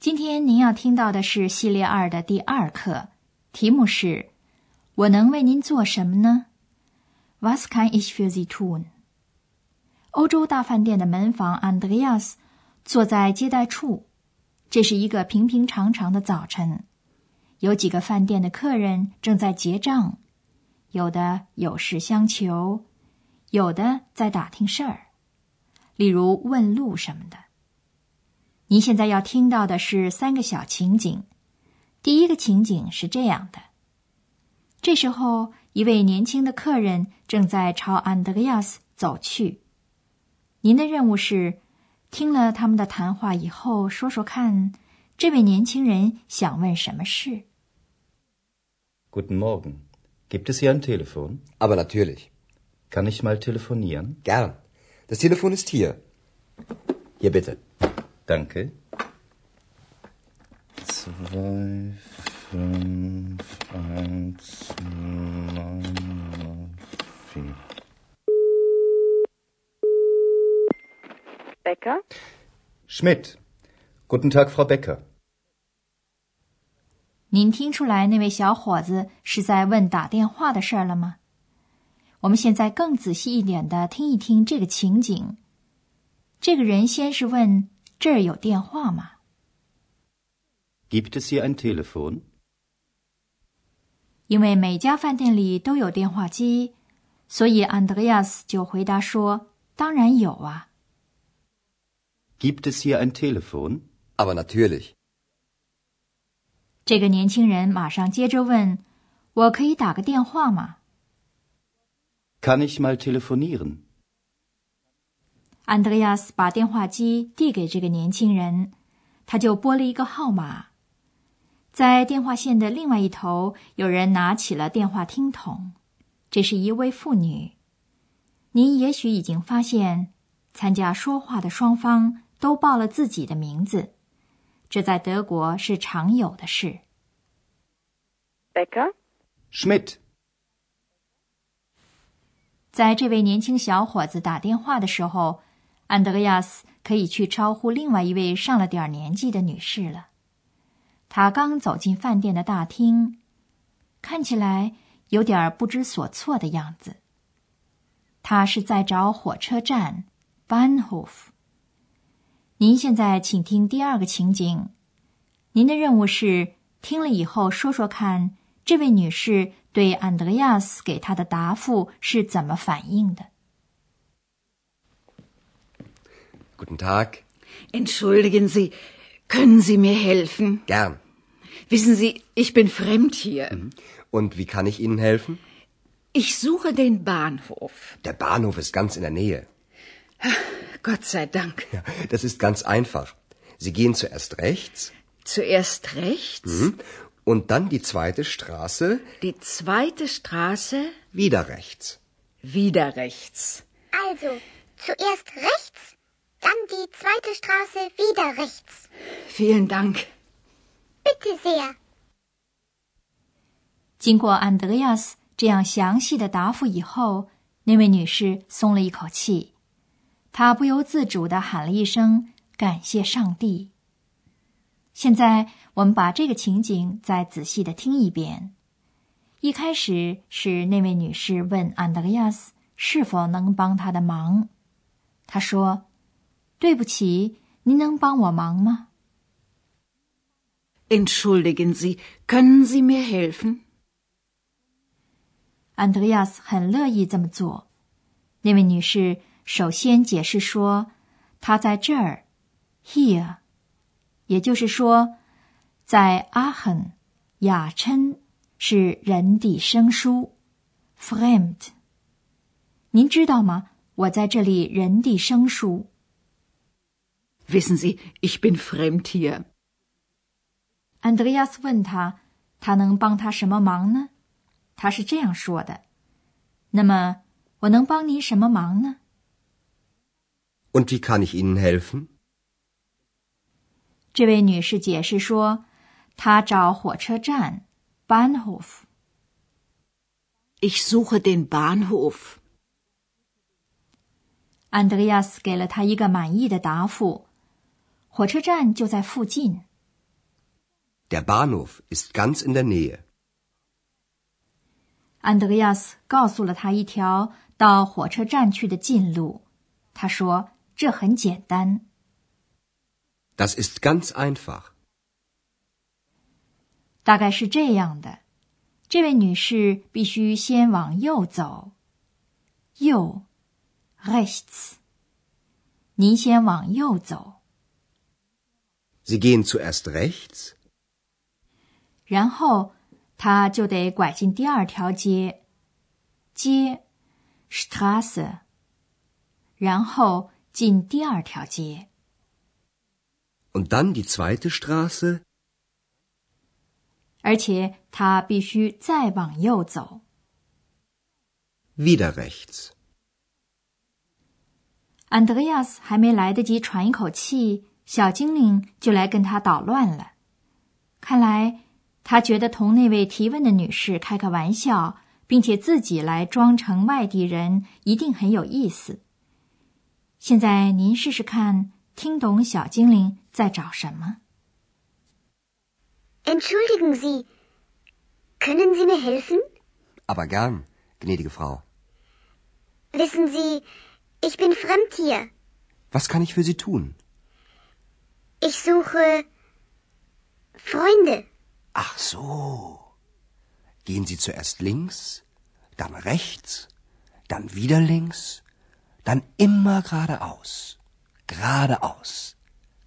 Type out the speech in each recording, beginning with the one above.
今天您要听到的是系列二的第二课，题目是“我能为您做什么呢？”Was kann ich für Sie tun？欧洲大饭店的门房 Andreas 坐在接待处，这是一个平平常常的早晨。有几个饭店的客人正在结账，有的有事相求，有的在打听事儿，例如问路什么的。您现在要听到的是三个小情景。第一个情景是这样的：这时候，一位年轻的客人正在朝安德烈亚斯走去。您的任务是，听了他们的谈话以后，说说看，这位年轻人想问什么事。Guten Morgen. Gibt es hier ein Telefon? Aber natürlich. Kann ich mal telefonieren? Gern. Das Telefon ist hier. Hier bitte. Danke. Zwei, fünf, eins, neun, vier. Becker? Schmidt. Guten Tag, Frau Becker. 您听出来那位小伙子是在问打电话的事儿了吗？我们现在更仔细一点的听一听这个情景。这个人先是问。这儿有电话吗？Gibt es hier ein Telefon？因为每家饭店里都有电话机，所以安德烈亚斯就回答说：“当然有啊。”Gibt es hier ein Telefon？Aber natürlich。这个年轻人马上接着问：“我可以打个电话吗？”Kann ich mal telefonieren？安德烈亚斯把电话机递给这个年轻人，他就拨了一个号码。在电话线的另外一头，有人拿起了电话听筒，这是一位妇女。您也许已经发现，参加说话的双方都报了自己的名字，这在德国是常有的事。Becker，Schmidt。在这位年轻小伙子打电话的时候。安德烈亚斯可以去招呼另外一位上了点年纪的女士了。他刚走进饭店的大厅，看起来有点不知所措的样子。他是在找火车站 Bahnhof。您现在请听第二个情景。您的任务是听了以后说说看，这位女士对安德烈亚斯给她的答复是怎么反应的。Guten Tag. Entschuldigen Sie, können Sie mir helfen? Gern. Wissen Sie, ich bin fremd hier. Mhm. Und wie kann ich Ihnen helfen? Ich suche den Bahnhof. Der Bahnhof ist ganz in der Nähe. Gott sei Dank. Ja, das ist ganz einfach. Sie gehen zuerst rechts. Zuerst rechts? Mhm. Und dann die zweite Straße. Die zweite Straße? Wieder rechts. Wieder rechts. Also, zuerst rechts, dann die zweite Straße wieder rechts. Vielen Dank. Bitte sehr. 经过安德烈亚斯这样详细的答复以后，那位女士松了一口气，她不由自主的喊了一声“感谢上帝”。现在我们把这个情景再仔细的听一遍。一开始是那位女士问安德烈亚斯是否能帮她的忙，她说。对不起，您能帮我忙吗？Entschuldigen Sie, können Sie mir helfen？安德烈亚斯很乐意这么做。那位女士首先解释说，她在这儿，here，也就是说，在阿亨，雅琛是人地生疏，fremd。您知道吗？我在这里人地生疏。Wissen Sie, ich bin fremd hier. Andreas 问他：“ 他能帮他什么忙呢？他是这样说的。那么，我能帮您什么忙呢？Und wie kann ich Ihnen helfen？这位女士解释说，她找火车站，Bahnhof。Ich suche den Bahnhof。安德烈亚斯给了他一个满意的答复。 火车站就在附近。Der Bahnhof ist ganz in der Nähe。安德烈亚斯告诉了他一条到火车站去的近路。他说：“这很简单。” Das ist ganz einfach。大概是这样的。这位女士必须先往右走。右，rechts。您先往右走。Sie gehen zuerst rechts。然后他就得拐进第二条街，街，Straße。然后进第二条街。Und dann die zweite Straße。而且他必须再往右走。Wieder rechts。安德烈亚斯还没来得及喘一口气，小精灵就来跟他捣乱了。看来他觉得同那位提问的女士开个玩笑，并且自己来装成外地人，一定很有意思。现在您试试看，听懂小精灵在找什么。Entschuldigen Sie, können Sie mir helfen? Aber gern, gnädige Frau. Wissen Sie, ich bin fremd hier. Was kann ich für Sie tun? Ich suche Freunde. Ach so. Gehen Sie zuerst links, dann rechts, dann wieder links, dann immer geradeaus, geradeaus,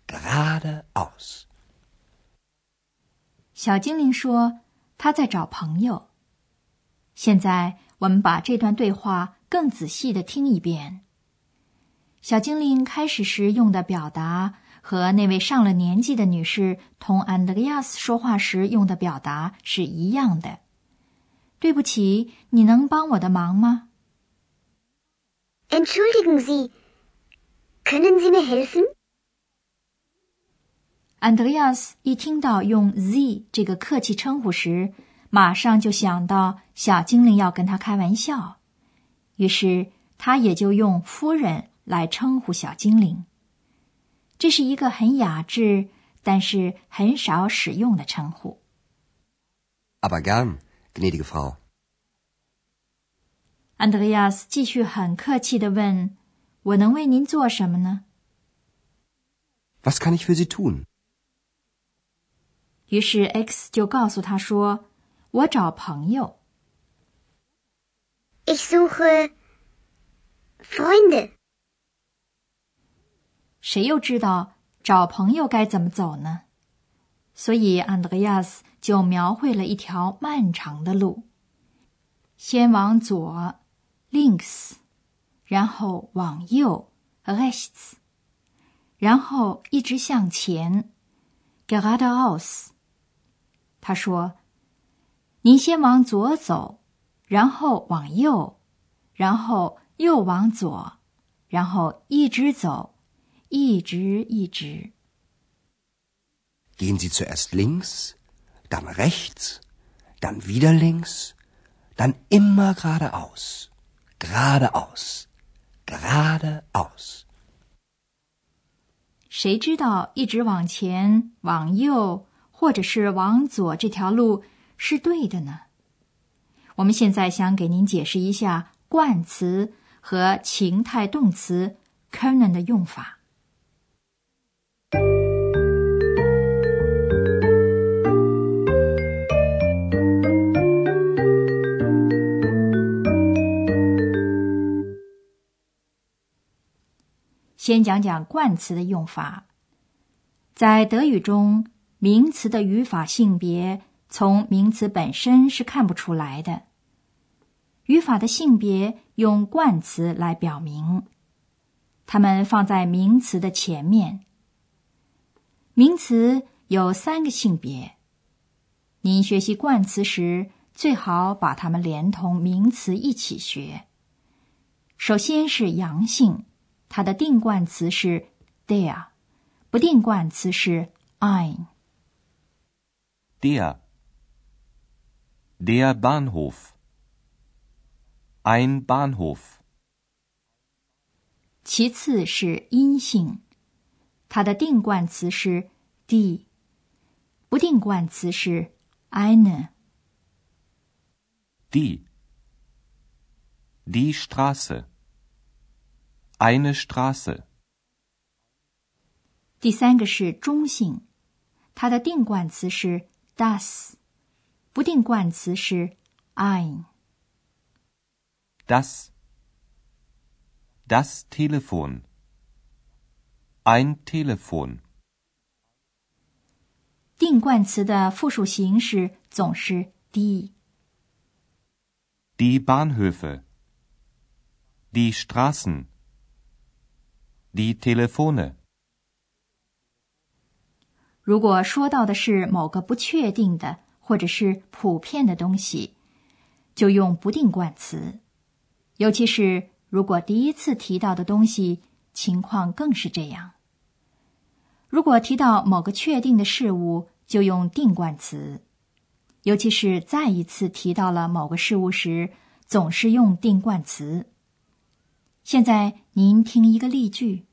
geradeaus. 小精灵说：“他在找朋友。”现在我们把这段对话更仔细的听一遍。小精灵开始时用的表达和那位上了年纪的女士同安德烈亚斯说话时用的表达是一样的。对不起，你能帮我的忙吗？Entschuldigen Sie, können Sie mir helfen? 安德烈亚斯一听到用 “z” 这个客气称呼时，马上就想到小精灵要跟他开玩笑，于是他也就用“夫人”来称呼小精灵。这是一个很雅致，但是很少使用的称呼。Aber gern, gnädige Frau。安德烈亚斯继续很客气的问：“我能为您做什么呢？”Was kann ich für Sie tun？于是 X 就告诉他说：“我找朋友。” Ich suche Freunde。谁又知道找朋友该怎么走呢？所以安德烈亚斯就描绘了一条漫长的路：先往左，links，然后往右，rechts，然后一直向前，geradeaus。他说：“您先往左走，然后往右，然后又往左，然后一直走，一直一直。” Gehen Sie zuerst links, dann rechts, dann wieder links, dann immer geradeaus, geradeaus, geradeaus。谁知道一直往前，往右？或者是往左这条路是对的呢？我们现在想给您解释一下冠词和情态动词 können 的用法。先讲讲冠词的用法，在德语中。名词的语法性别从名词本身是看不出来的。语法的性别用冠词来表明，它们放在名词的前面。名词有三个性别您学习冠词时，最好把它们连同名词一起学。首先是阳性，它的定冠词是 der，不定冠词是 ein。Der. Der Bahnhof. Ein Bahnhof. 其次是阴性，它的定冠词是 die，不定冠词是 eine。Die. Die Straße. Eine Straße. 第三个是中性，它的定冠词是 das，不定冠词是 ein。 Das. Das Telefon. Ein Telefon. 定冠词的复数形式总是 die。 Die Bahnhöfe. Die Straßen. Die Telefone. 如果说到的是某个不确定的或者是普遍的东西，就用不定冠词。尤其是如果第一次提到的东西，情况更是这样。如果提到某个确定的事物，就用定冠词。尤其是再一次提到了某个事物时，总是用定冠词。现在您听一个例句。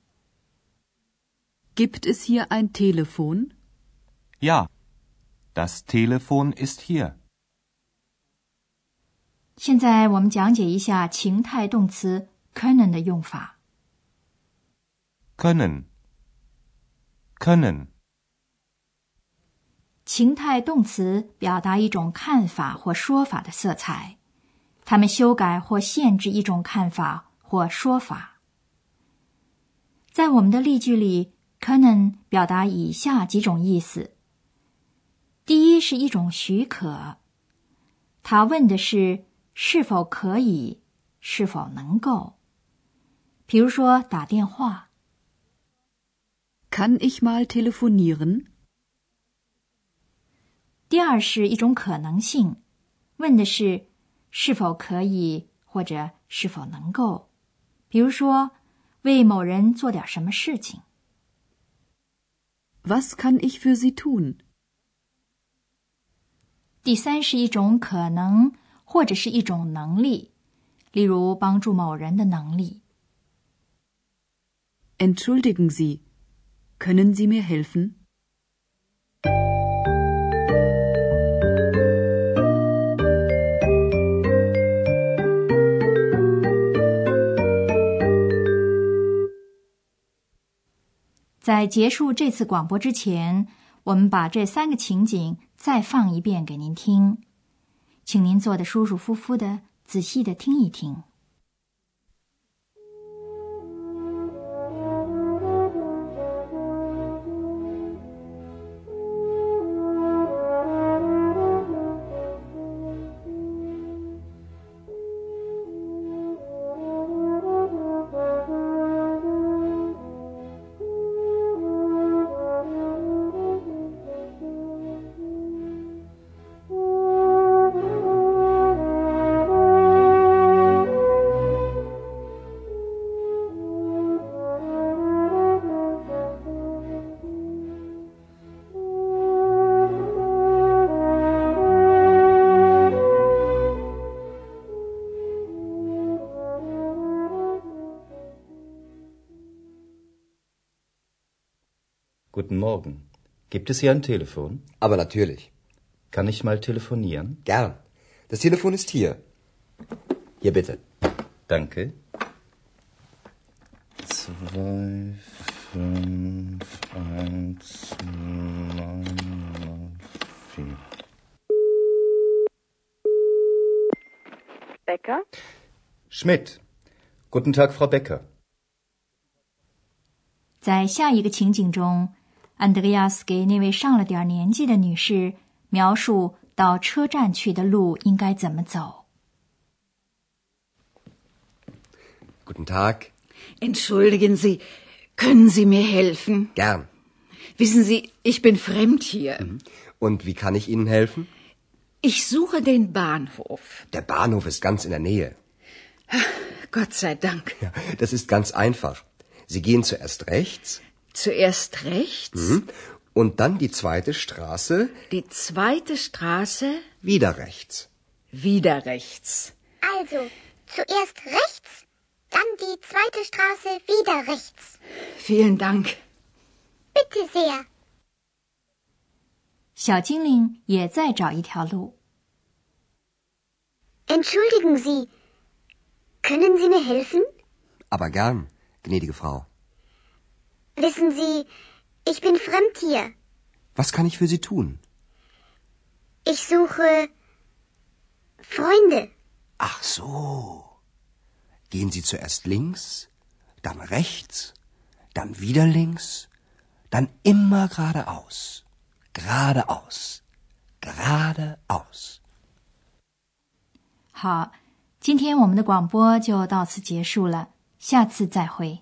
Gibt es hier ein Telefon? Ja. Das Telefon ist hier. 现在我们讲解一下情态动词 können 的用法。Können. Können. 情态动词表达一种看法或说法的色彩，它们修改或限制一种看法或说法。在我们的例句里，können 表达以下几种意思。第一是一种许可，他问的是是否可以，是否能够。比如说打电话，Kann ich mal telefonieren? 第二是一种可能性，问的是是否可以或者是否能够。比如说为某人做点什么事情。Was kann ich für Sie tun? 第三是一种可能或者是一种能力，例如帮助某人的能力。Entschuldigen Sie, können Sie mir helfen? 在结束这次广播之前，我们把这三个情景再放一遍给您听，请您坐得舒舒服服的，仔细的听一听。Guten Morgen. Gibt es hier ein Telefon? Aber natürlich. Kann ich mal telefonieren? Gern. Das Telefon ist hier. Hier bitte. Danke. Zwei, fünf, eins, neun, vier. Becker? Schmidt. Guten Tag, Frau Becker. 在下一个情景中， 安德烈亚斯给那位上了点年纪的女士描述到车站去的路应该怎么走。 Guten Tag. Entschuldigen Sie, können Sie mir helfen? Gern. Wissen Sie, ich bin fremd hier. Und wie kann ich Ihnen helfen? Ich suche den Bahnhof. Der Bahnhof ist ganz in der Nähe. Gott sei Dank. Ja, das ist ganz einfach. Sie gehen zuerst rechts Zuerst rechts, mhm, und dann die zweite Straße die zweite Straße, wieder rechts. wieder rechts. Also, zuerst rechts, dann die zweite Straße wieder rechts. Vielen Dank. Bitte sehr. 小精灵也在找一条路。 Entschuldigen Sie, können Sie mir helfen? Aber gern, gnädige Frau. Wissen Sie, ich bin fremd hier. Was kann ich für Sie tun? Ich suche Freunde. Ach so. Gehen Sie zuerst links, dann rechts, dann wieder links, dann immer geradeaus. Geradeaus. Geradeaus. 好，今天我们的广播就到此结束了，下次再会。